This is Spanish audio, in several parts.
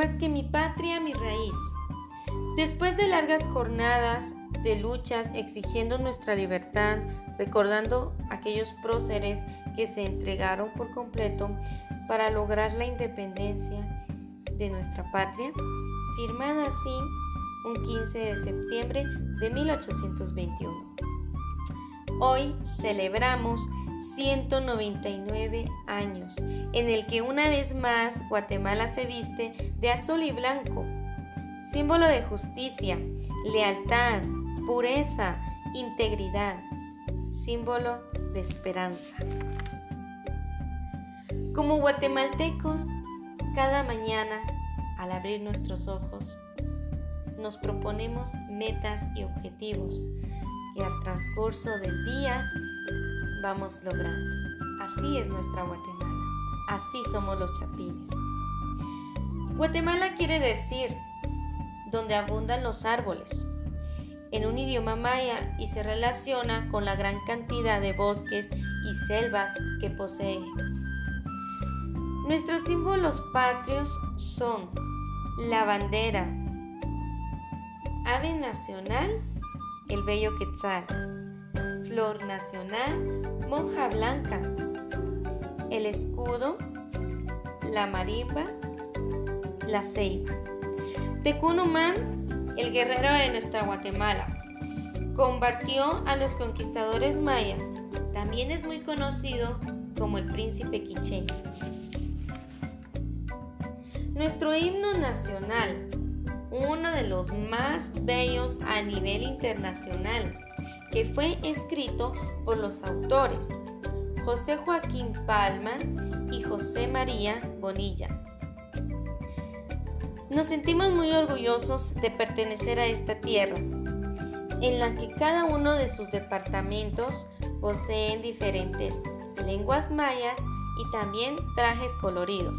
más que mi patria, mi raíz. Después de largas jornadas de luchas exigiendo nuestra libertad, recordando aquellos próceres que se entregaron por completo para lograr la independencia de nuestra patria, firmada así un 15 de septiembre de 1821. Hoy celebramos 199 años, en el que una vez más Guatemala se viste de azul y blanco, símbolo de justicia, lealtad, pureza, integridad, símbolo de esperanza. Como guatemaltecos, cada mañana, al abrir nuestros ojos, nos proponemos metas y objetivos que al transcurso del día vamos logrando. Así es nuestra Guatemala. Así somos los chapines. Guatemala quiere decir donde abundan los árboles, en un idioma maya y se relaciona con la gran cantidad de bosques y selvas que posee. Nuestros símbolos patrios son la bandera, ave nacional, el bello quetzal, flor nacional, monja blanca, el escudo, la marimba, la ceiba. Tecunumán, el guerrero de nuestra Guatemala, combatió a los conquistadores mayas. También es muy conocido como el príncipe quiché. Nuestro himno nacional, uno de los más bellos a nivel internacional, que fue escrito por los autores José Joaquín Palma y José María Bonilla. Nos sentimos muy orgullosos de pertenecer a esta tierra, en la que cada uno de sus departamentos poseen diferentes lenguas mayas y también trajes coloridos,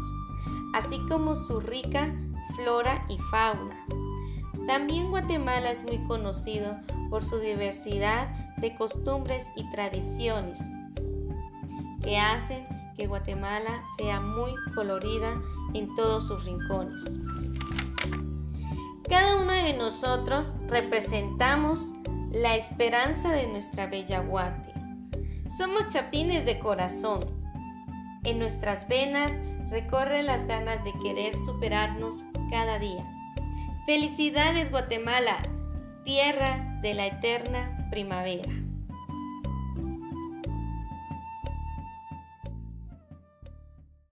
así como su rica flora y fauna. También Guatemala es muy conocido por su diversidad de costumbres y tradiciones que hacen que Guatemala sea muy colorida en todos sus rincones. Cada uno de nosotros representamos la esperanza de nuestra bella Guate. Somos chapines de corazón. En nuestras venas recorren las ganas de querer superarnos cada día. Felicidades Guatemala, tierra de la eterna primavera.